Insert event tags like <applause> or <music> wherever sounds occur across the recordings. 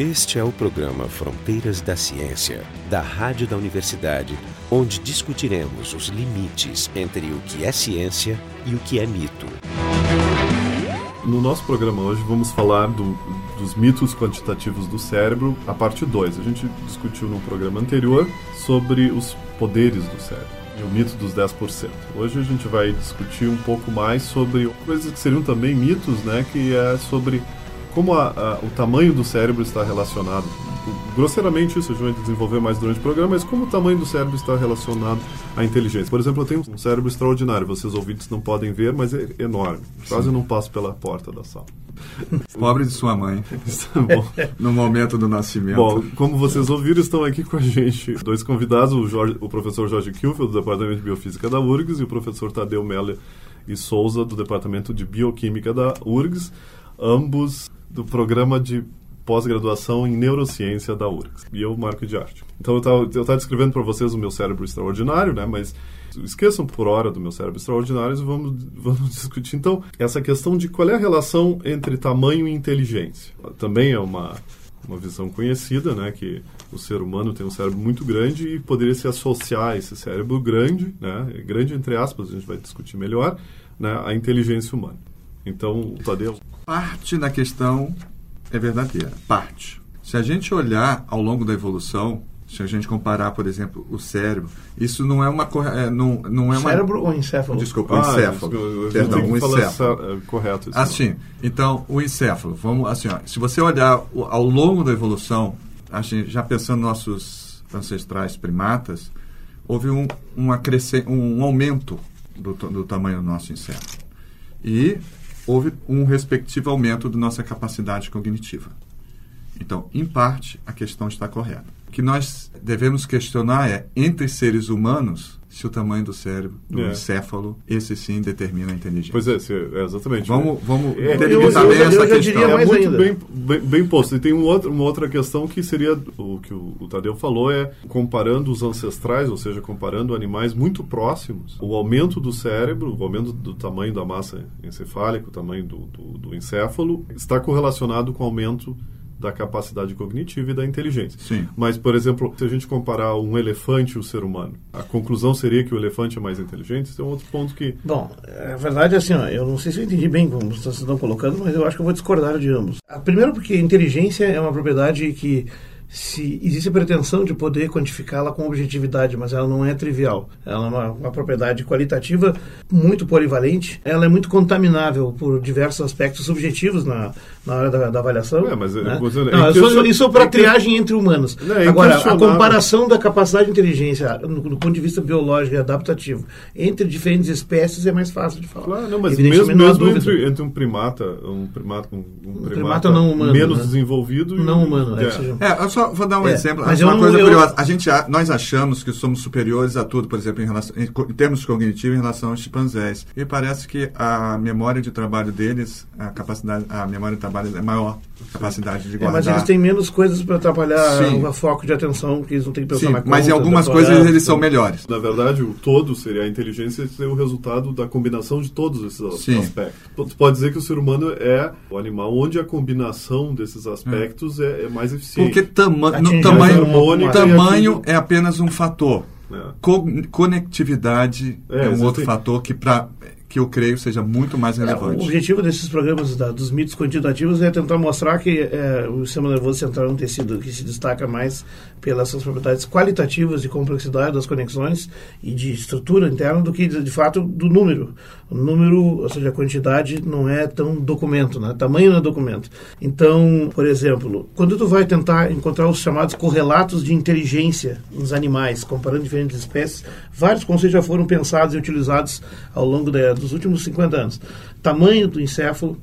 Este é o programa Fronteiras da Ciência, da Rádio da Universidade, onde discutiremos os limites entre o que é ciência e o que é mito. No nosso programa hoje vamos falar do, dos mitos quantitativos do cérebro, a parte 2. A gente discutiu no programa anterior sobre os poderes do cérebro e o mito dos 10%. Hoje a gente vai discutir um pouco mais sobre coisas que seriam também mitos, né, que é sobre como a, a, o tamanho do cérebro está relacionado. Grosseiramente, isso a gente vai desenvolver mais durante o programa, mas como o tamanho do cérebro está relacionado à inteligência. Por exemplo, eu tenho um cérebro extraordinário, vocês ouvintes não podem ver, mas é enorme. Quase Sim. não passo pela porta da sala. <laughs> Pobre de sua mãe. <laughs> no momento do nascimento. Bom, como vocês ouviram, estão aqui com a gente dois convidados, o, Jorge, o professor Jorge Kielfeld, do Departamento de Biofísica da URGS, e o professor Tadeu Melle e Souza, do Departamento de Bioquímica da URGS, ambos do programa de pós-graduação em neurociência da URGS. E eu, Marco de Arte. Então, eu estava descrevendo para vocês o meu cérebro extraordinário, né? Mas esqueçam por hora do meu cérebro extraordinário e vamos, <laughs> vamos discutir, então, essa questão de qual é a relação entre tamanho e inteligência. Também é uma, uma visão conhecida, né? Que o ser humano tem um cérebro muito grande e poderia se associar a esse cérebro grande, né? Grande entre aspas, a gente vai discutir melhor, né? A inteligência humana. Então, Tadeu parte da questão é verdadeira, parte. Se a gente olhar ao longo da evolução, se a gente comparar, por exemplo, o cérebro, isso não é uma é, não, não é uma cérebro ou encéfalo? Desculpa, ah, encéfalo. Eu, Perdão, o encéfalo. É, correto. Isso assim, então o encéfalo, vamos assim, ó, se você olhar ao longo da evolução, assim, já pensando nossos ancestrais primatas, houve um uma cresce, um aumento do, do tamanho do nosso encéfalo. E houve um respectivo aumento da nossa capacidade cognitiva. Então, em parte, a questão está correta. O que nós devemos questionar é, entre seres humanos, se o tamanho do cérebro, do é. encéfalo, esse sim determina a inteligência. Pois é, é exatamente. Vamos, vamos é, delimitar bem essa questão. É muito bem, bem, bem, posto. E tem um outro, uma outra questão que seria o que o, o, Tadeu falou, é comparando os ancestrais, ou seja, comparando animais muito próximos, o aumento do cérebro, o aumento do tamanho da massa encefálica, o tamanho do, do, do encéfalo, está correlacionado com o aumento da capacidade cognitiva e da inteligência. Sim. Mas, por exemplo, se a gente comparar um elefante e o ser humano, a conclusão seria que o elefante é mais inteligente? Esse é um outro ponto que... Bom, a verdade é assim, ó, eu não sei se eu entendi bem como vocês estão colocando, mas eu acho que eu vou discordar de ambos. Primeiro porque inteligência é uma propriedade que se existe a pretensão de poder quantificá-la com objetividade, mas ela não é trivial. Ela é uma, uma, propriedade qualitativa muito polivalente. Ela é muito contaminável por diversos aspectos subjetivos na, na hora da, da avaliação. É, mas né? é não, isso, isso para triagem entre humanos. É Agora, a comparação da capacidade de inteligência no, do ponto de vista biológico e adaptativo entre diferentes espécies é mais fácil de falar. Claro, não, mas mesmo, mesmo entre, entre, um primata, um primata, um, um primata, primata não humano, menos né? desenvolvido, não humano, é, é, só vou dar um é, exemplo. Mas uma coisa eu, curiosa. A gente, nós achamos que somos superiores a tudo, por exemplo, em, relação, em, em termos cognitivos, em relação aos chimpanzés. E parece que a memória de trabalho deles, a capacidade, a memória de trabalho é maior capacidade de guardar. É, mas eles têm menos coisas para atrapalhar Sim. o foco de atenção que eles não têm que pensar Sim, na conta, Mas em algumas coisas eles são melhores. Na verdade, o todo seria a inteligência ser o resultado da combinação de todos esses Sim. aspectos. Você pode dizer que o ser humano é o animal onde a combinação desses aspectos é, é, é mais eficiente. Porque tama no tamanho, tamanho é apenas um fator. É. Co conectividade é, é um outro fator que para que eu creio seja muito mais relevante. É, o objetivo desses programas da, dos mitos quantitativos é tentar mostrar que é, o sistema nervoso central é um tecido que se destaca mais pelas suas propriedades qualitativas de complexidade das conexões e de estrutura interna do que, de, de fato, do número. O número, ou seja, a quantidade não é tão documento, né? tamanho não é documento. Então, por exemplo, quando tu vai tentar encontrar os chamados correlatos de inteligência nos animais, comparando diferentes espécies, vários conceitos já foram pensados e utilizados ao longo da dos últimos 50 anos. Tamanho do encéfalo,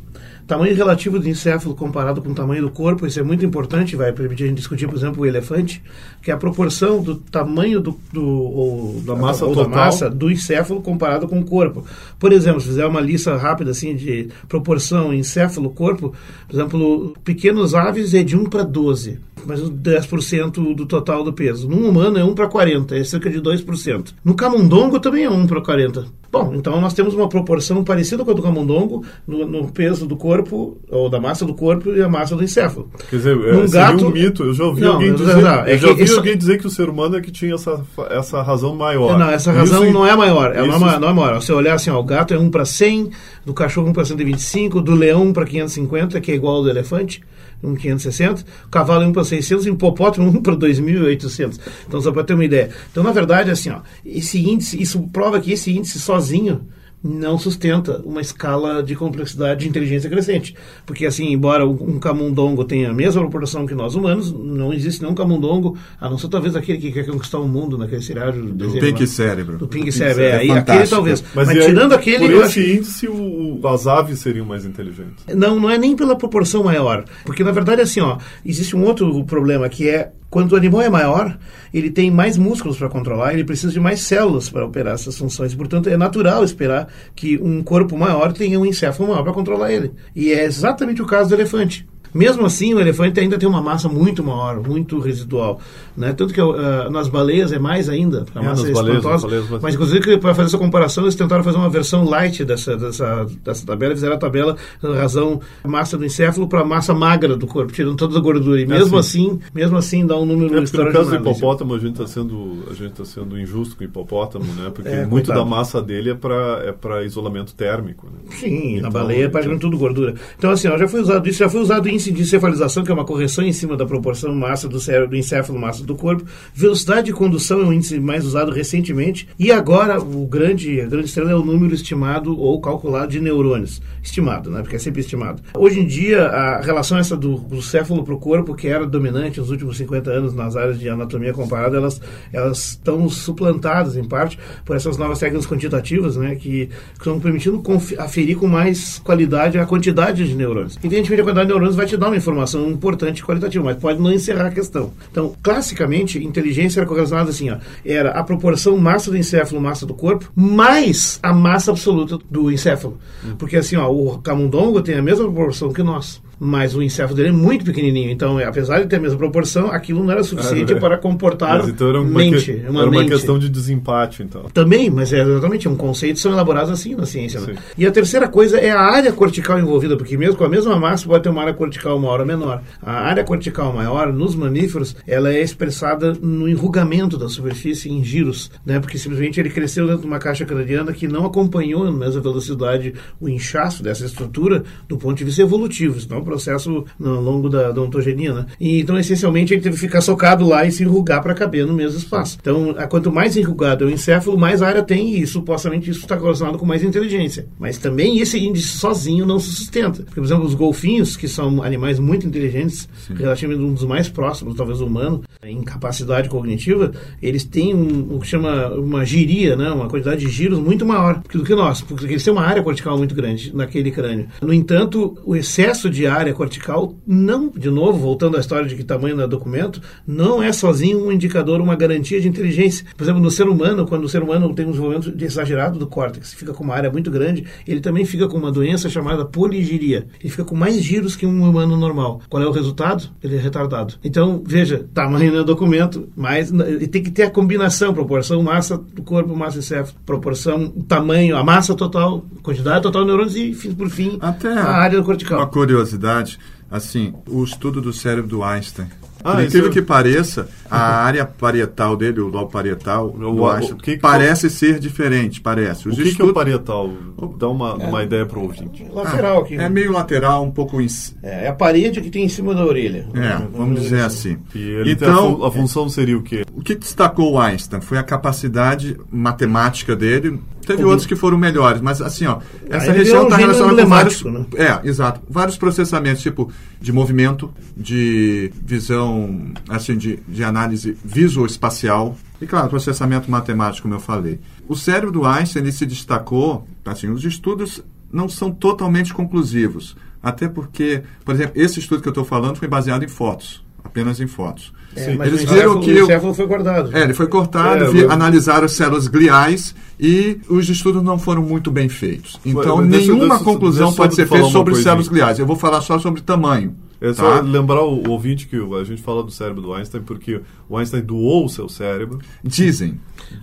tamanho relativo do encéfalo comparado com o tamanho do corpo, isso é muito importante, vai permitir a gente discutir, por exemplo, o elefante, que é a proporção do tamanho do, do ou, da, massa ou da massa do encéfalo comparado com o corpo. Por exemplo, se fizer uma lista rápida assim de proporção encéfalo-corpo, por exemplo, pequenos aves é de 1 para 12 mas 10% do total do peso. No humano é 1 para 40, é cerca de 2%. No camundongo também é 1 para 40. Bom, então nós temos uma proporção parecida com a do camundongo no, no peso do corpo, ou da massa do corpo e a massa do encéfalo. Quer dizer, Num é, gato- um mito. Eu já ouvi Não, alguém não, dizer, não, é já que ouvi isso- alguém dizer que o ser humano é que tinha essa, essa razão maior. Não, essa razão Isso- não é maior. Ela não, é isso- maior não é maior. Se você olhar assim, ó, o gato é 1 para 100, do cachorro 1 para 125, do leão 1 para 550, que é igual ao do elefante, 1 560, o cavalo é 1 para 600 e hipopótamo 1 para 2.800. Então, só para ter uma ideia. Então, na verdade, assim, ó, esse índice, isso prova que esse índice sozinho não sustenta uma escala de complexidade de inteligência crescente. Porque, assim, embora um camundongo tenha a mesma proporção que nós humanos, não existe nenhum camundongo, a não ser talvez aquele que quer conquistar o mundo naquele seriado Do desenho Pink lá. Cérebro. Do Pink Cérebro, é, É aí aquele talvez. Mas, aí, tirando aquele, por esse acho- índice, o, o- as aves seriam mais inteligentes. não, não é nem pela proporção maior. Porque, na verdade, assim, ó, existe um outro problema que é quando o animal é maior, ele tem mais músculos para controlar, ele precisa de mais células para operar essas funções. Portanto, é natural esperar que um corpo maior tenha um encéfalo maior para controlar ele. E é exatamente o caso do elefante. Mesmo assim, o elefante ainda tem uma massa muito maior, muito residual. Né? Tanto que ah, nas baleias é mais ainda, a É, massa é baleias, espantosa. baleias, mas- Mas, inclusive, para fazer essa comparação, eles tentaram fazer uma versão light dessa, dessa, dessa tabela, fizeram a tabela em razão massa do encéfalo para massa magra do corpo, tirando toda a gordura. E mesmo assim, mesmo assim, dá um número É, no caso do hipopótamo, a gente está sendo, a gente tá sendo injusto com o hipopótamo, né? Porque É, muito coitado. da massa dele é para é pra isolamento térmico. Né? Sim, na Então, baleia é praticamente tudo gordura. Então, assim, ó, já foi usado isso, já foi usado índice de cefalização, que é uma correção em cima da proporção massa do cérebro, do encéfalo, massa do corpo. Velocidade de condução é um índice mais usado recentemente. E agora, o grande, a grande estrela é o número estimado ou calculado de neurônios. Estimado, né? Porque é sempre estimado. Hoje em dia, a relação essa do, do céfalo para o corpo, que era dominante nos últimos 50 anos nas áreas de anatomia comparada, elas elas estão suplantadas, em parte, por essas novas técnicas quantitativas, né? Que estão permitindo aferir com mais qualidade a quantidade de neurônios. Evidentemente, a quantidade de neurônios vai te dar uma informação importante e qualitativa, mas pode não encerrar a questão. Então, classicamente, inteligência era correlacionada assim, ó, era a proporção massa do encéfalo, massa do corpo, mais a massa absoluta do encéfalo. Porque assim, ó, o camundongo tem a mesma proporção que nós. Mas o encéfalo dele é muito pequenininho, então, apesar de ter a mesma proporção, aquilo não era suficiente Ah, é. para comportar Mas então era uma, mente, que- uma era uma mente. questão de desempate, então. Também, mas é exatamente, um conceito são elaborados assim na ciência. Né? E a terceira coisa é a área cortical envolvida, porque mesmo com a mesma massa pode ter uma área cortical maior ou menor. A área cortical maior, nos mamíferos, ela é expressada no enrugamento da superfície em giros, né? porque simplesmente ele cresceu dentro de uma caixa craniana que não acompanhou na mesma velocidade o inchaço dessa estrutura do ponto de vista evolutivo, isso não é um processo no longo da, da ontogenia. Né? E, então, essencialmente, ele teve que ficar socado lá e se enrugar para caber no mesmo espaço. Então, a- quanto mais enrugado é o encéfalo, mais área tem e supostamente isso está relacionado com mais inteligência. Mas também esse índice sozinho não se sustenta. Porque, por exemplo, os golfinhos, que são animais muito inteligentes, relativamente um dos mais próximos, talvez, humano, em capacidade cognitiva, eles têm um, o que chama uma giria, né? uma quantidade de giros muito maior do que nós, porque eles têm uma área cortical muito grande naquele crânio. No entanto, o excesso de área cortical não, de novo, voltando à história de que tamanho não é documento, não é sozinho um indicador, uma garantia de inteligência. Por exemplo, no ser humano, quando o ser humano tem um desenvolvimento exagerado do córtex, fica com uma área muito grande, ele também fica com uma doença chamada poligiria. Ele fica com mais giros que um humano normal. Qual é o resultado? Ele é retardado. Então, veja, tamanho não é documento, mas tem que ter a combinação, proporção massa do corpo, massa encéfalo, proporção, tamanho, a massa total, quantidade total de neurônios e, por fim, Até a área cortical. Uma curiosidade, assim, o estudo do cérebro do Einstein. Ah, Por incrível isso- que pareça, a área parietal dele, o lobo parietal do o- Einstein, o que que- parece ser diferente, parece. O Os que, que é o estudos- parietal? Dá uma, uma ideia para o ouvinte. Lateral aqui. É meio lateral, um pouco... Em... É, é a parede que tem em cima da orelha. É, vamos dizer assim. E a, Então, fu- a função seria o quê? o que destacou o Einstein foi a capacidade matemática dele. Teve Como- outros que foram melhores, mas assim, ó, essa ele região é um está gênio relacionada com vários, emblemático, é, exato, vários processamentos, tipo de movimento, de visão, assim, de, de análise visoespacial e claro, processamento matemático, como eu falei. O cérebro do Einstein se destacou, assim, os estudos não são totalmente conclusivos, até porque, por exemplo, esse estudo que eu estou falando foi baseado em fotos, apenas em fotos. É, mas Eles o viram encéfalo, que o encéfalo foi guardado. é, ele foi cortado, É, vi- eu- analisaram as células gliais e os estudos não foram muito bem feitos. Então, mas nenhuma deixa- conclusão deixa pode ser feita sobre coisinha. células gliais. Eu vou falar só sobre tamanho. É só Tá? lembrar o, o ouvinte que a gente fala do cérebro do Einstein porque o Einstein doou o seu cérebro. Dizem.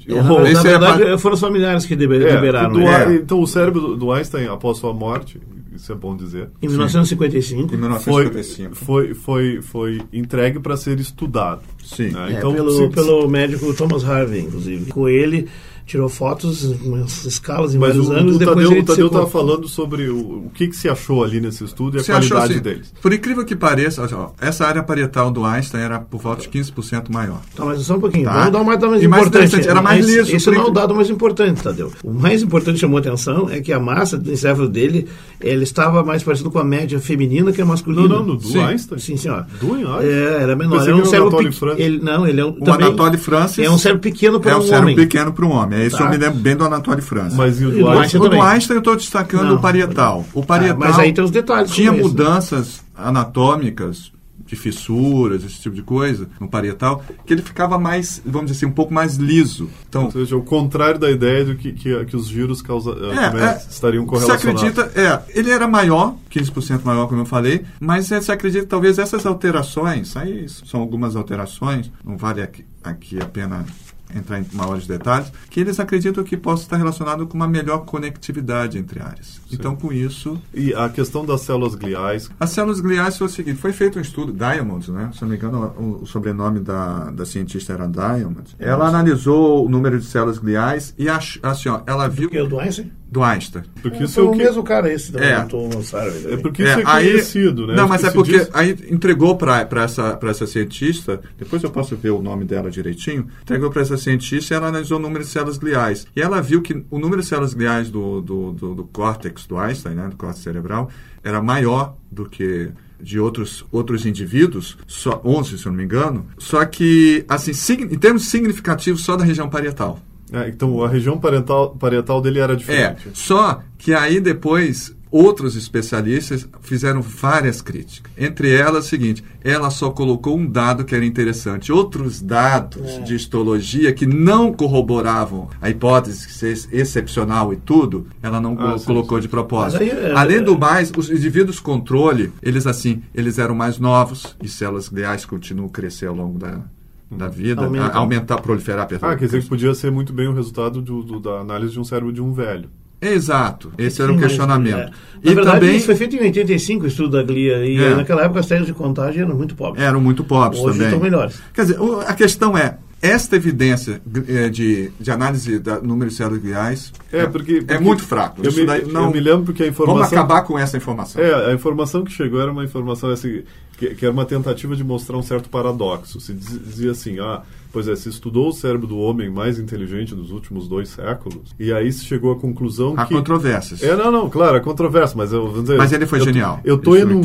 É, na, é verdade, pa- foram os familiares que liber- É, liberaram. do- né? Então o cérebro do Einstein, após sua morte, isso é bom dizer, Em 1955. Em foi, 1955. foi, foi, foi entregue para ser estudado. Sim. né? É, Então, pelo, se- pelo médico Thomas Harvey, inclusive. Com ele, tirou fotos em umas escalas em Mas vários o, anos. o depois Tadeu, o Tadeu estava falando sobre o, o que, que se achou ali nesse estudo e a Você achou qualidade assim, deles. por incrível que pareça, ó, essa área parietal do Einstein era por volta de 15% maior. Tá, mas só um pouquinho. Tá. Vamos dar um dado mais E mais importante. interessante, era mais liso, Esse por não é o dado mais importante, Tadeu. O mais importante que chamou a atenção é que a massa do encéfalo dele ele estava mais parecido com a média feminina que a masculina. Não, não, no do Sim. Einstein? Sim, senhor. Do Einstein? É, era menor. Pensei Era um cérebro ele Não, ele é um. O também Anatoly Francis É um cérebro pequeno para é um um cérebro homem. pequeno para um homem. Isso Tá. eu me lembro bem do Anatoly Francis. Mas e o do Einstein? O do. Einstein eu estou destacando Não. o parietal. O parietal mas aí tem os detalhes tinha esse. mudanças anatômicas de fissuras, esse tipo de coisa, no parietal, que ele ficava mais, vamos dizer assim, um pouco mais liso. Então, Ou seja, o contrário da ideia de que, que, que os giros causa, eh, também é, estariam se correlacionados. acredita, é, ele era maior, 15% maior, como eu falei, mas é, se acredita que talvez essas alterações, aí são algumas alterações, não vale aqui, aqui a pena entrar em maiores detalhes, que eles acreditam que possa estar relacionado com uma melhor conectividade entre áreas. Então, com isso, E a questão das células gliais, as células gliais foi o seguinte, foi feito um estudo, Diamonds, né? Se não me engano, o, o sobrenome da, da cientista era Diamonds. Ela analisou o número de células gliais e ach, assim, ó, ela viu Porque o do Einstein? Do Einstein. porque É, isso foi é o o que... mesmo cara esse da É. Harvey. É porque isso é, aí- conhecido, né? Não, mas é porque diz- aí entregou para essa, pra essa cientista, depois eu posso ver o nome dela direitinho, entregou para essa cientista e ela analisou o número de células gliais. E ela viu que o número de células gliais do, do, do, do córtex do Einstein, né, do córtex cerebral, era maior do que de outros, outros indivíduos, só 11, se eu não me engano, só que, assim, em termos significativos, só da região parietal. É, então a região parietal, parietal dele era É, diferente. só que aí depois outros especialistas fizeram várias críticas. Entre elas, o seguinte, ela só colocou um dado que era interessante. Outros dados É. de histologia que não corroboravam a hipótese de ser excepcional e tudo, ela não Ah, sim, colocou sim. de propósito. Aí, é- Além do mais, os indivíduos controle, eles assim, eles eram mais novos e células gliais continuam a crescer ao longo da, da vida, Aumenta. a- aumentar, proliferar, perdão. Ah, quer dizer que podia ser muito bem o resultado do- do- da análise de um cérebro de um velho. Exato, esse era o mas, questionamento. é. E Na verdade, também isso foi feito em 85, o estudo da glia, e É. naquela época as técnicas de contagem eram muito pobres. eram muito pobres Hoje também. estão melhores. Quer dizer, o- a questão é, esta evidência eh, de, de análise do número de células gliais É, porque, é porque muito fraco. Eu Isso me, daí não- eu me lembro porque a informação. Vamos acabar com essa informação. É, a informação que chegou era uma informação assim, que, que era uma tentativa de mostrar um certo paradoxo. Se diz- dizia assim, ah, pois é, se estudou o cérebro do homem mais inteligente dos últimos dois séculos, e aí se chegou à conclusão Há que... controvérsias. É, não, não, claro, é controverso, mas eu vou dizer... Mas ele foi eu genial. Eu estou é enunciando,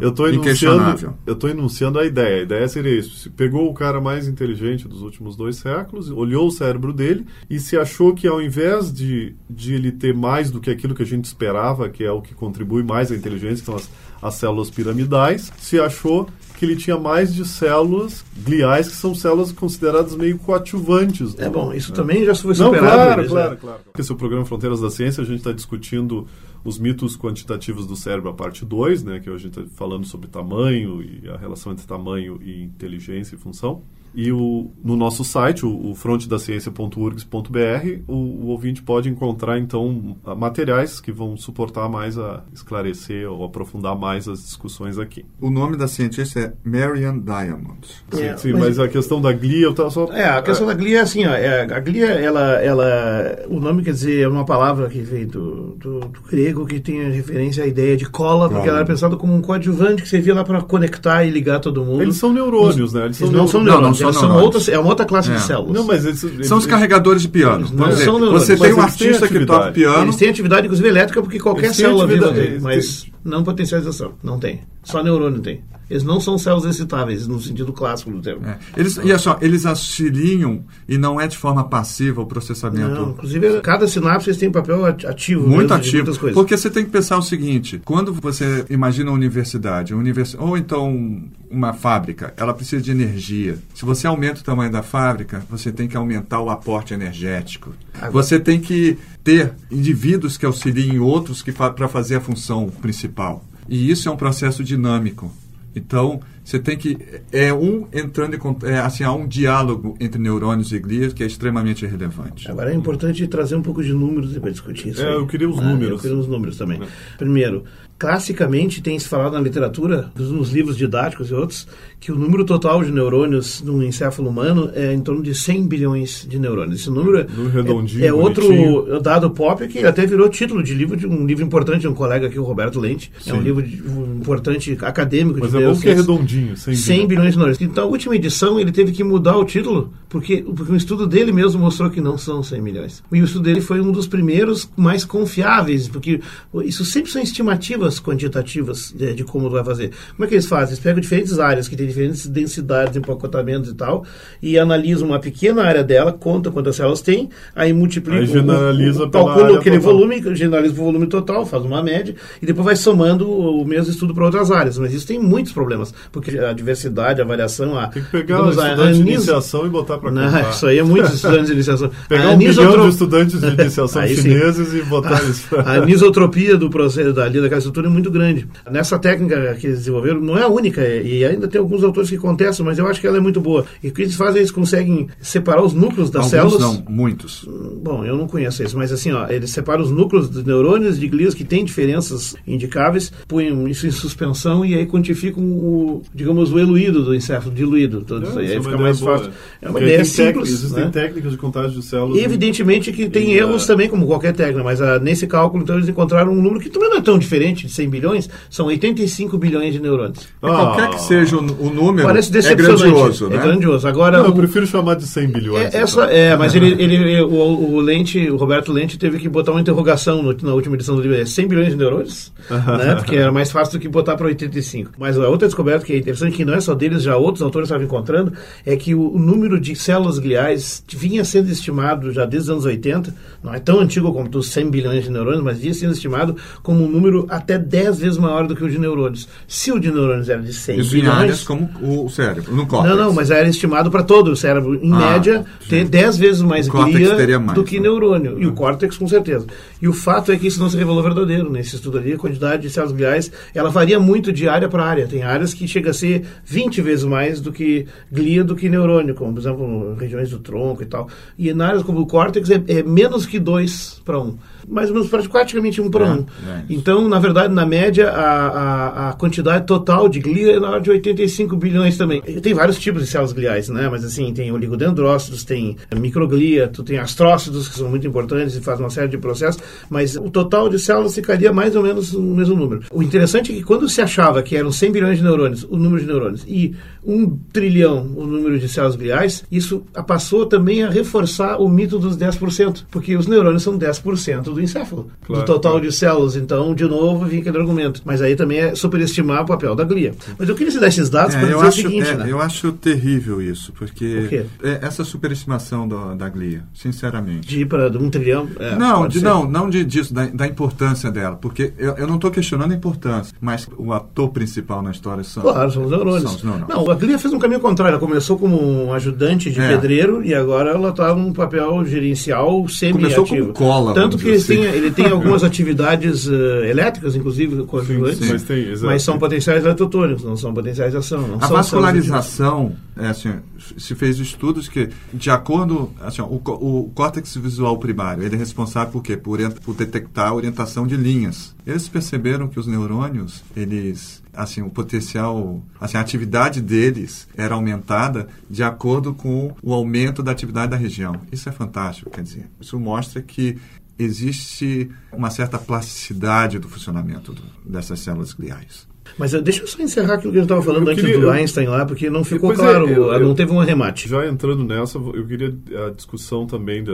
eu Inquestionável. enunciando, eu tô enunciando a ideia. A ideia seria isso. Se pegou o cara mais inteligente dos últimos dois séculos, olhou o cérebro dele e se achou que ao invés de, de ele ter mais do que aquilo que a gente esperava, que é o que contribui mais à inteligência, que são as, as células piramidais, se achou que ele tinha mais de células gliais, que são células consideradas meio coadjuvantes. É do- bom, isso né? também já foi Não, superado. claro, eles, claro, né? claro. Esse é o programa Fronteiras da Ciência, a gente está discutindo os mitos quantitativos do cérebro, a parte 2, né, que a gente está falando sobre tamanho e a relação entre tamanho e inteligência e função. E o, no nosso site, o, o frontedaciencia.urgs.br, o, o ouvinte pode encontrar, então, materiais que vão suportar mais a esclarecer ou aprofundar mais as discussões aqui. O nome da cientista é Marian Diamond. Sim, É, sim, mas- mas... a questão da glia, eu estava só... É, a questão da glia é assim, ó, é, a glia, ela, ela, o nome quer dizer, é uma palavra que vem do, do, do grego que tem a referência à ideia de cola, porque Cola. ela era pensada como um coadjuvante que servia lá para conectar e ligar todo mundo. Eles são neurônios, né? Eles Eles são não são neurônios. Não, não neurônios, são são outras, é uma outra classe É. de células. Não, mas eles, São os carregadores de piano. Não dizer, são neurônios, você tem um artista que toca piano. Eles têm atividade, inclusive elétrica, porque qualquer célula viva tem, mas não potencialização, não tem. Só neurônio tem. Eles não são células excitáveis, no sentido clássico do termo. É. Eles, e é só, eles auxiliam e não é de forma passiva o processamento. Não, inclusive, cada sinapse têm um papel ati- ativo. Muito mesmo de ativo. Porque você tem que pensar o seguinte: quando você imagina uma universidade, uma univers... ou então uma fábrica, ela precisa de energia. Se você aumenta o tamanho da fábrica, você tem que aumentar o aporte energético. Agora- Você tem que ter indivíduos que auxiliem outros que fa... para fazer a função principal. E isso é um processo dinâmico. Então, você tem que. É um entrando em. É, assim, há um diálogo entre neurônios e glias que é extremamente relevante. Agora é importante trazer um pouco de números para discutir isso. É, aí. eu queria os Ah, números. Eu queria os números também. Primeiro, classicamente tem se falado na literatura, nos livros didáticos e outros, que o número total de neurônios num encéfalo humano é em torno de 100 bilhões de neurônios. Esse número é, redondinho, é outro bonitinho. dado pop que até virou título de livro de um livro importante de um colega aqui, o Roberto Lente. É um Sim. livro de- um importante acadêmico Mas de é bom que é neurociência. Redondinho, 100 100 bilhões de neurônios. Então, a última edição, ele teve que mudar o título, porque, porque um estudo dele mesmo mostrou que não são 100 milhões. E o estudo dele foi um dos primeiros mais confiáveis, porque isso sempre são estimativas quantitativas de, de como vai fazer. Como é que eles fazem? Eles pegam diferentes áreas que têm diferentes densidades, empacotamentos e tal, e analisam uma pequena área dela, conta quantas células tem, aí multiplicam, Aí generaliza o- pela calcula aquele total. volume, generaliza o volume total, faz uma média, e depois vai somando o mesmo estudo para outras áreas. Mas isso tem muitos problemas, porque a diversidade, a variação, a. Tem que pegar digamos, a- estudantes a de anis- iniciação e botar para contar. <laughs> isso aí é muitos estudantes de iniciação. <laughs> Pegar A um milhão de estudantes de iniciação <laughs> sim. chineses e botar isso pra... A anisotropia do processo dali, daquela estrutura é muito grande. Nessa técnica que eles desenvolveram, não é a única, e ainda tem alguns autores que contestam, mas eu acho que ela é muito boa. E o que eles fazem, eles conseguem separar os núcleos das Alguns células. não, muitos. Bom, eu não conheço isso, mas assim, ó, eles separam os núcleos de neurônios de glias que têm diferenças indicáveis, põem isso em suspensão e aí quantificam o, digamos, o eluído do encéfalo, diluído. Tudo isso aí, Essa é aí uma fica ideia mais boa. fácil. É uma Porque ideia simples. Existem né? técnicas de contagem de células. E evidentemente que tem E, erros ah, também, como qualquer técnica, mas ah, nesse cálculo, então, eles encontraram um número que também não é tão diferente de 100 bilhões, são 85 bilhões de neurônios. E qualquer que seja o, o número, Parece é grandioso, é né? grandioso. Agora, Não, eu prefiro chamar de 100 bilhões. é, essa, então. é, mas ele, ele, o, o Lente, o Roberto Lente teve que botar uma interrogação no- na última edição do livro, é 100 bilhões de neurônios, né? Porque era mais fácil do que botar para 85. Mas a outra descoberta que é interessante, que não é só deles, já outros autores estavam encontrando, é que o, número de células gliais vinha sendo estimado já desde os anos 80, não é tão antigo como os 100 bilhões de neurônios, mas vinha sendo estimado como um número até 10 vezes maior do que o de neurônios. Se o de neurônios era de 100 Isso em bilhões... áreas como o cérebro, no córtex. Não, não, mas era estimado para todo o cérebro, em Ah, média, ter sim. 10 vezes mais glia mais, do que né? neurônio. E o córtex, com certeza. E o fato é que isso não se revelou verdadeiro. Nesse estudo ali, a quantidade de células gliais, ela varia muito de área para área. Tem áreas que chega a ser 20 vezes mais do que glia do que neurônio, como, por exemplo, regiões do tronco e tal. E na áreas como o córtex, é, é menos que 2 para 1. Mais ou menos praticamente 1 para É, 1. é. Então, na verdade, na média, a, a, a quantidade total de glia é na hora de 85 bilhões também. Tem vários tipos de células gliais, né? Mas assim, tem oligodendrócitos, tem microglia, tu tem astrócitos, que são muito importantes e fazem uma série de processos, mas o total de células ficaria mais ou menos no mesmo número. O interessante é que quando se achava que eram 100 bilhões de neurônios, o número de neurônios, e um trilhão o número de células gliais, isso passou também a reforçar o mito dos 10%, porque os neurônios são 10% do encéfalo, Claro, do total claro. de células. Então, de novo, vinha aquele argumento. Mas aí também é superestimar o papel da glia. Mas eu queria te dar esses dados É, para eu, dizer acho, o seguinte, é, né? eu acho terrível isso, porque é, essa superestimação do- da glia, sinceramente. De ir para um trilhão. é, não, de, não, não de, disso, da, da importância dela, porque eu, eu não estou questionando a importância, mas o ator principal na história são, Claro, são os neurônios. São os neurônios. Não, a Glia fez um caminho contrário. Ela começou como um ajudante de É. pedreiro e agora ela está num papel gerencial semi-ativo. Começou como cola, Tanto que tem, ele tem algumas atividades eh, elétricas, inclusive coagulantes, Sim, mas tem, exato. mas são potenciais eletrotônicos, não são potenciais de ação. Não A são vascularização, é, assim, se fez estudos que, de acordo, assim, o, o córtex visual primário, ele é responsável por quê? Por, por detectar a orientação de linhas. Eles perceberam que os neurônios, eles, assim, o potencial, assim, a atividade deles era aumentada de acordo com o aumento da atividade da região. Isso é fantástico, quer dizer, isso mostra que existe uma certa plasticidade do funcionamento dessas células gliais. Mas eh, deixa eu só encerrar aquilo que eu estava falando Eu antes queria- do eu- Einstein lá, porque não ficou é, claro, eu- eu- não teve um arremate. Já entrando nessa, eu queria a discussão também,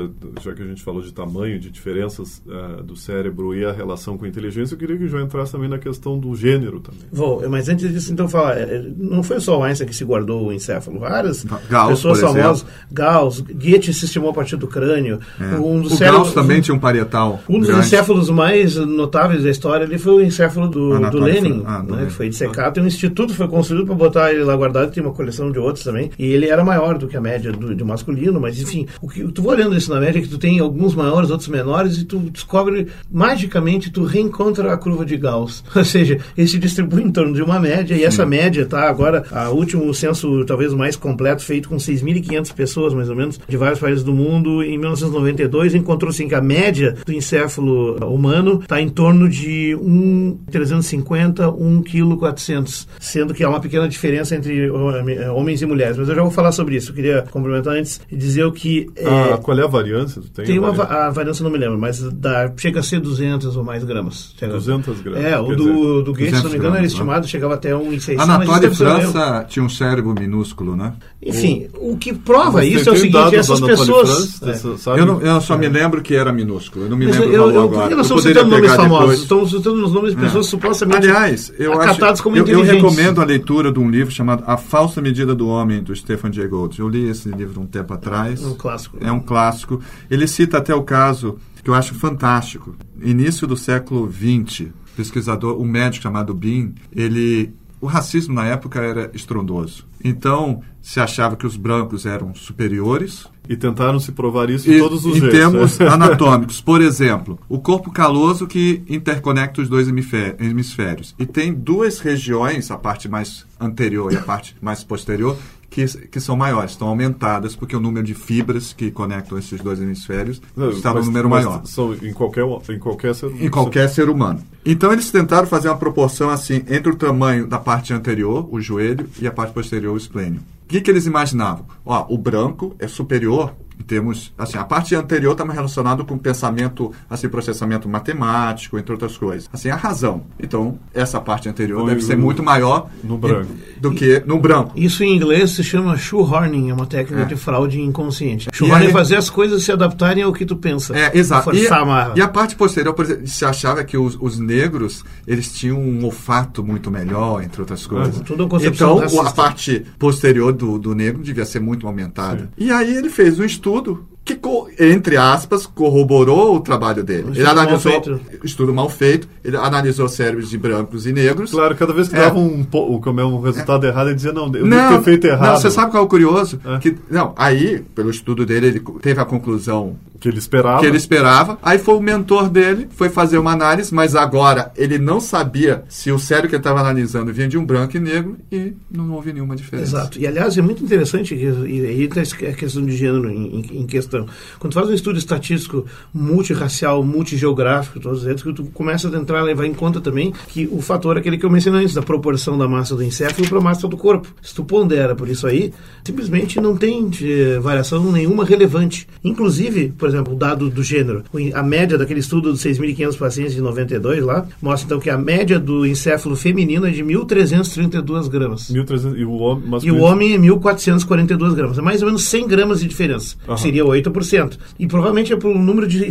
já que a gente falou de tamanho, de diferenças ah, do cérebro e a relação com a inteligência, eu queria que o João entrasse também na questão do gênero também. Vou, mas antes disso, então, falar, não foi só o Einstein que se guardou o encéfalo. Várias Gauss, pessoas famosas, Gauss, Goethe se estimou a partir do crânio. É. Um dos o cérebros- Gauss também tinha um parietal Um dos grande. encéfalos mais notáveis da história ali foi o encéfalo do, do Lenin, ah, do né? que foi dissecado. Tem um instituto que foi construído para botar ele lá guardado, tem uma coleção de outros também. E ele era maior do que a média do, de masculino, mas enfim, o que tu vai olhando isso na média é que tu tem alguns maiores, outros menores, e tu descobre, magicamente, tu reencontra a curva de Gauss. <laughs> Ou seja, ele se distribui em torno de uma média, e essa média tá agora, o último censo, talvez mais completo, feito com 6.500 pessoas, mais ou menos, de vários países do mundo, em 1992, encontrou assim que a média do encéfalo humano está em torno de 1,350, 1,400, sendo que há uma pequena diferença entre homens e mulheres. Mas eu já vou falar sobre isso. Eu queria complementar antes e dizer o que. Ah, qual é a variância? tem tem uma variância? a variância não me lembro, mas dá, chega a ser 200 ou mais gramas. Chega, 200 gramas. É, o do, do Gates, se não me engano, era estimado, chegava até 1,600. Anatole França tinha um cérebro minúsculo, né? Enfim, o, o que prova isso é o seguinte: essas pessoas. França, é. eu, não, eu, só me lembro que era minúsculo. Eu não me mas lembro eu, eu, agora. Por que nós estamos citando nomes famosos? Estamos citando os nomes de pessoas é. supostamente Aliás, eu como eu, eu recomendo a leitura de um livro chamado A Falsa Medida do Homem, do Stephen Jay Gould. Eu li esse livro um tempo atrás. É um clássico. É um clássico. Ele cita até o caso que eu acho fantástico. Início do século XX, pesquisador, um médico chamado Bean, ele o racismo na época era estrondoso. Então, se achava que os brancos eram superiores. E tentaram se provar isso de todos os em jeitos. Em termos né? anatômicos. Por exemplo, o corpo caloso que interconecta os dois hemisférios. E tem duas regiões, a parte mais anterior e a parte mais posterior, que, que são maiores, estão aumentadas, porque o número de fibras que conectam esses dois hemisférios Não, está no número maior. São em qualquer, em qualquer ser humano. Em qualquer ser humano. Então eles tentaram fazer uma proporção assim entre o tamanho da parte anterior, o joelho, e a parte posterior, o esplênio. Que, que eles imaginavam? Ó, o branco é superior em termos, assim, a parte anterior está mais relacionada com pensamento, assim, processamento matemático, entre outras coisas. Assim, a razão. Então, essa parte anterior deve ser muito maior no branco. do que no branco. Isso em inglês se chama shoehorning, é uma técnica é. de fraude inconsciente. Shoehorning é fazer as coisas se adaptarem ao que tu pensa. É, exato. E, a, e a parte posterior, por exemplo, se achava que os, os, negros, eles tinham um olfato muito melhor, entre outras coisas. tudo então, a parte posterior do, do negro devia ser muito aumentada. Sim. E aí ele fez um estudo estudo que, entre aspas, corroborou o trabalho dele. Um ele analisou mal estudo mal feito, ele analisou cérebros de brancos e negros. Claro, cada vez que é. dava um, um, um resultado é. errado, ele dizia, não, eu não, devo ter feito errado. Não, você sabe qual é o curioso? É. Que, não, aí, pelo estudo dele, ele teve a conclusão que ele esperava. Que ele esperava. Aí foi o mentor dele, foi fazer uma análise, mas agora ele não sabia se o cérebro que ele estava analisando vinha de um branco e negro e não houve nenhuma diferença. Exato. E aliás, é muito interessante, e aí está a questão de gênero em, em, questão. Quando tu faz um estudo estatístico multirracial, multigeográfico, todos eles, que tu começa a tentar levar em conta também que o fator aquele que eu mencionei antes, da proporção da massa do encéfalo para a massa do corpo. Se tu pondera por isso aí, simplesmente não tem de, variação nenhuma relevante. Inclusive, por exemplo, o dado do gênero. A média daquele estudo dos 6.500 pacientes de 92 lá, mostra então que a média do encéfalo feminino é de 1.332 gramas. 1.300, e o homem E o homem é 1.442 gramas. É mais ou menos 100 gramas de diferença. Uhum. Seria 8%. E provavelmente é por um número de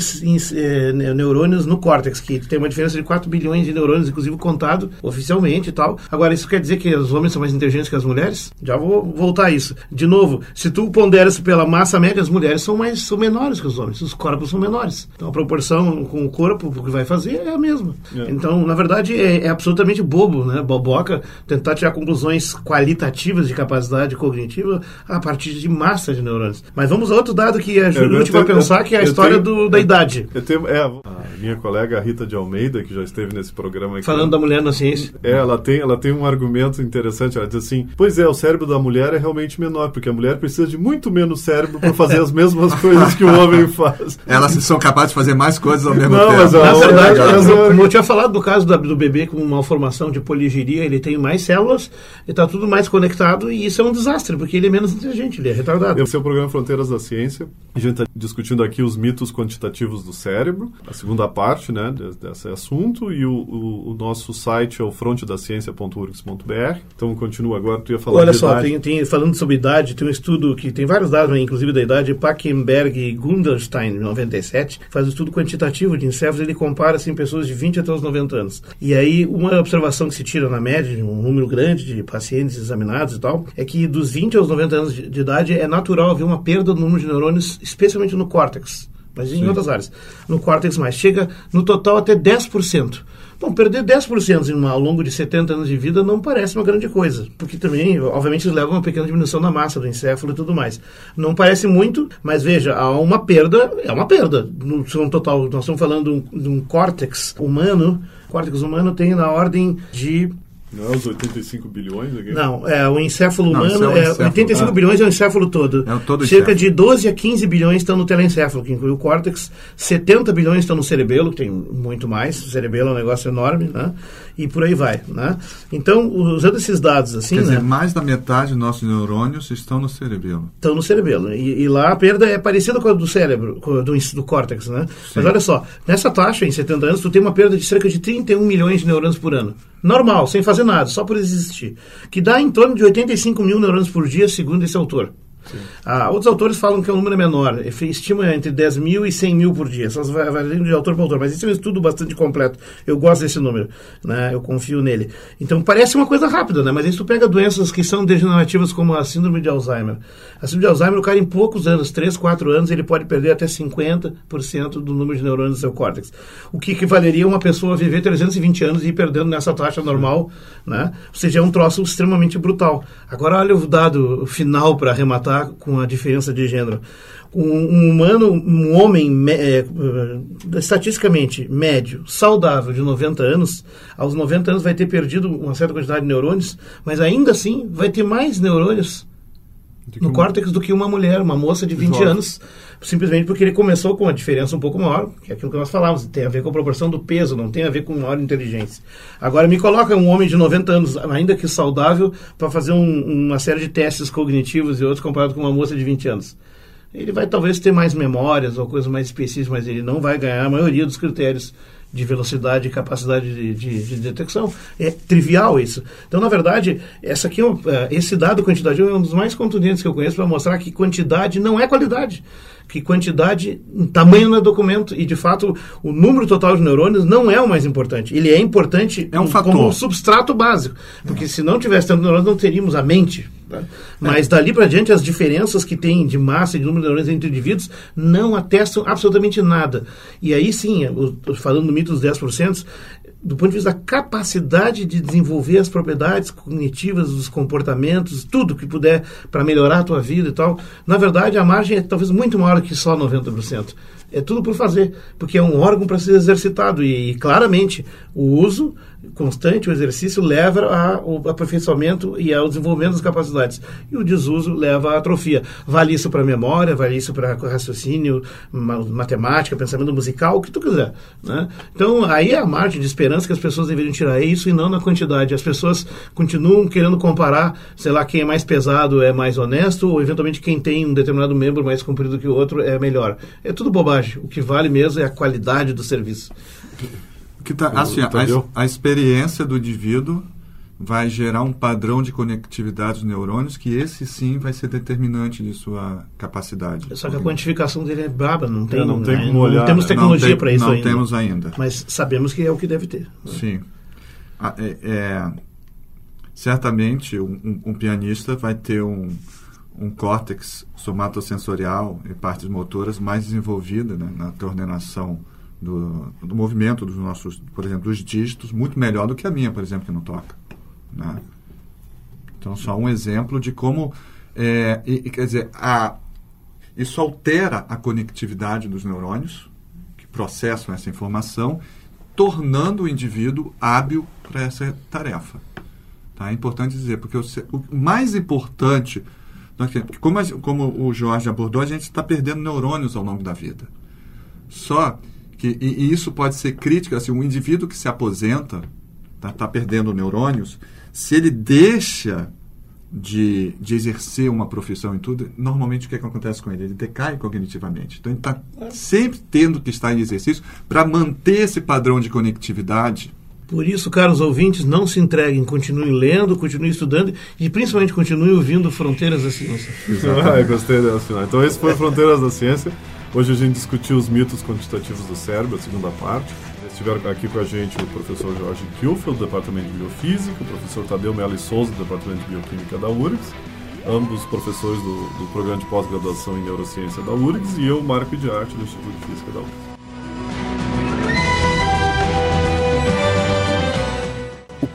é, neurônios no córtex, que tem uma diferença de 4 bilhões de neurônios, inclusive contado oficialmente e tal. Agora, isso quer dizer que os homens são mais inteligentes que as mulheres? Já vou voltar a isso. De novo, se tu ponderas pela massa média, as mulheres são mais são menores que os homens. Os corpos são menores. Então a proporção com o corpo que vai fazer é a mesma. É. Então, na verdade, é, é, absolutamente bobo, né? Boboca tentar tirar conclusões qualitativas de capacidade cognitiva a partir de massa de neurônios. Mas vamos a outro dado que ajuda a gente a pensar, que é a história tenho, do, da idade. Eu tenho, é, a minha colega Rita de Almeida, que já esteve nesse programa aqui. Falando da mulher na ciência. É, ela tem, ela tem um argumento interessante. Ela diz assim: pois é, o cérebro da mulher é realmente menor, porque a mulher precisa de muito menos cérebro para fazer as mesmas <laughs> coisas que o homem faz. Elas são capazes de fazer mais coisas ao mesmo não, tempo. Mas, Na verdade, eu, como eu tinha falado do caso do, do bebê com uma formação de poligiria, ele tem mais células, está tudo mais conectado, e isso é um desastre, porque ele é menos inteligente, ele é retardado. Esse é o programa Fronteiras da Ciência. A gente está discutindo aqui os mitos quantitativos do cérebro, a segunda parte né, desse assunto, e o, o, o nosso site é o frontedaciencia.urgs.br. Então, continua agora, tu ia falar Olha só, tem, tem, falando sobre idade, tem um estudo que tem vários dados, inclusive da idade, Packenberg e Gunderstein, 97, faz um estudo quantitativo de encéfalos, ele compara assim, pessoas de 20 até os 90 anos. E aí, uma observação que se tira na média, um número grande de pacientes examinados e tal, é que dos 20 aos 90 anos de, de idade é natural haver uma perda do número de neurônios, especialmente no córtex mas em Sim. outras áreas. No córtex mais. Chega no total até 10%. Bom, perder 10% em uma, ao longo de 70 anos de vida não parece uma grande coisa, porque também, obviamente, isso leva a uma pequena diminuição da massa do encéfalo e tudo mais. Não parece muito, mas veja, há uma perda, é uma perda. No, no total, nós estamos falando de um córtex humano, córtex humano tem na ordem de não é os 85 bilhões aqui? Não, é, o encéfalo Não, humano, é o é, encéfalo, 85 ah. bilhões é o encéfalo todo. É o todo Cerca encéfalo. de 12 a 15 bilhões estão no telencéfalo, que inclui o córtex. 70 bilhões estão no cerebelo, que tem muito mais. O cerebelo é um negócio enorme, né? E por aí vai, né? Então, usando esses dados assim, Quer né? dizer, mais da metade dos nossos neurônios estão no cerebelo. estão no cerebelo. E, e lá a perda é parecida com a do cérebro, a do, do córtex, né? Mas olha só, nessa taxa, em 70 anos, tu tem uma perda de cerca de 31 milhões de neurônios por ano. Normal, sem fazer nada, só por existir. Que dá em torno de 85 mil neurônios por dia, segundo esse autor. Ah, outros autores falam que o número é menor, estima entre 10 mil e 100 mil por dia, essas va- variam de autor para autor, mas esse é um estudo bastante completo. Eu gosto desse número, né? eu confio nele. Então parece uma coisa rápida, né? mas tu pega doenças que são degenerativas como a síndrome de Alzheimer. A síndrome de Alzheimer, o cara em poucos anos, 3, 4 anos, ele pode perder até 50% do número de neurônios do seu córtex. O que equivaleria a uma pessoa viver 320 anos e ir perdendo nessa taxa normal, né? Ou seja, é um troço extremamente brutal. Agora olha o dado final para arrematar com a diferença de gênero. Um, um humano, um homem, me- é, eh, estatisticamente médio, saudável, de 90 anos, aos 90 anos vai ter perdido uma certa quantidade de neurônios, mas ainda assim vai ter mais neurônios no córtex do que uma mulher, uma moça de 20 Jovem. anos, simplesmente porque ele começou com uma diferença um pouco maior, que é aquilo que nós falávamos, tem a ver com a proporção do peso, não tem a ver com maior inteligência. Agora me coloca um homem de 90 anos, ainda que saudável, para fazer um- uma série de testes cognitivos e outros comparado com uma moça de 20 anos. Ele vai talvez ter mais memórias ou coisas mais específicas, mas ele não vai ganhar a maioria dos critérios de velocidade e capacidade de, de- de detecção. É trivial isso. Então, na verdade, essa aqui é um- eh, esse dado quantitativo é um dos mais contundentes que eu conheço para mostrar que quantidade não é qualidade. Que quantidade, tamanho não é documento. E, de fato, o número total de neurônios não é o mais importante. Ele é importante É um como fator. um substrato básico. Porque se não tivesse tanto neurônios, não teríamos a mente. Né? Mas dali para diante, as diferenças que tem de massa e de número de neurônios entre indivíduos não atestam absolutamente nada. E aí sim, falando do mito dos 10%, do ponto de vista da capacidade de desenvolver as propriedades cognitivas, os comportamentos, tudo que puder para melhorar a tua vida e tal, na verdade a margem é talvez muito maior que só 90%. É tudo por fazer, porque é um órgão para ser exercitado e, claramente o uso constante, o exercício leva ao aperfeiçoamento e ao desenvolvimento das capacidades e o desuso leva à atrofia. Vale isso para memória, vale isso para raciocínio, ma- matemática, pensamento musical, o que tu quiser. Né? Então aí é a margem de esperança que as pessoas deveriam tirar é isso e não na quantidade. As pessoas continuam querendo comparar, sei lá, quem é mais pesado é mais honesto ou eventualmente quem tem um determinado membro mais comprido que o outro é melhor. É tudo bobagem. O que vale mesmo é a qualidade do serviço. Que tá, assim, a, a experiência do indivíduo vai gerar um padrão de conectividade dos neurônios que esse sim vai ser determinante de sua capacidade. Só que a quantificação dele é braba, não tem, não tem né? como olhar, temos né? tecnologia não tem- para isso não ainda. temos ainda. Mas sabemos que é o que deve ter. Sim. Ah, é- é, certamente um, um- um pianista vai ter um, um córtex somatosensorial e partes motoras mais desenvolvida né, na coordenação do, do movimento dos nossos, por exemplo, dos dígitos, muito melhor do que a minha, por exemplo, que não toca. Né? Então, só um exemplo de como. é, e- e, quer dizer, a, isso altera a conectividade dos neurônios que processam essa informação, tornando o indivíduo hábil para essa tarefa. Tá? É importante dizer, porque o, o mais importante, como, a- como o Jorge abordou, a gente está perdendo neurônios ao longo da vida. Só que, e, e isso pode ser crítico, assim, um indivíduo que se aposenta, está tá perdendo neurônios, se ele deixa de, de exercer uma profissão e tudo, normalmente o que, é que acontece com ele? Ele decai cognitivamente. Então ele está sempre tendo que estar em exercício para manter esse padrão de conectividade. Por isso, caros ouvintes, não se entreguem, continuem lendo, continuem estudando e principalmente continuem ouvindo Fronteiras da Ciência. Ah, gostei dessa final. Então esse foi Fronteiras da Ciência. Hoje a gente discutiu os mitos quantitativos do cérebro, a segunda parte. Estiveram aqui com a gente o professor Jorge Kilfeld, do Departamento de Biofísica, o professor Tadeu Melo Souza, do Departamento de Bioquímica da URGS, ambos professores do, do programa de pós-graduação em Neurociência da URGS, e eu, Marco de Arte, do Instituto de Física da URGS.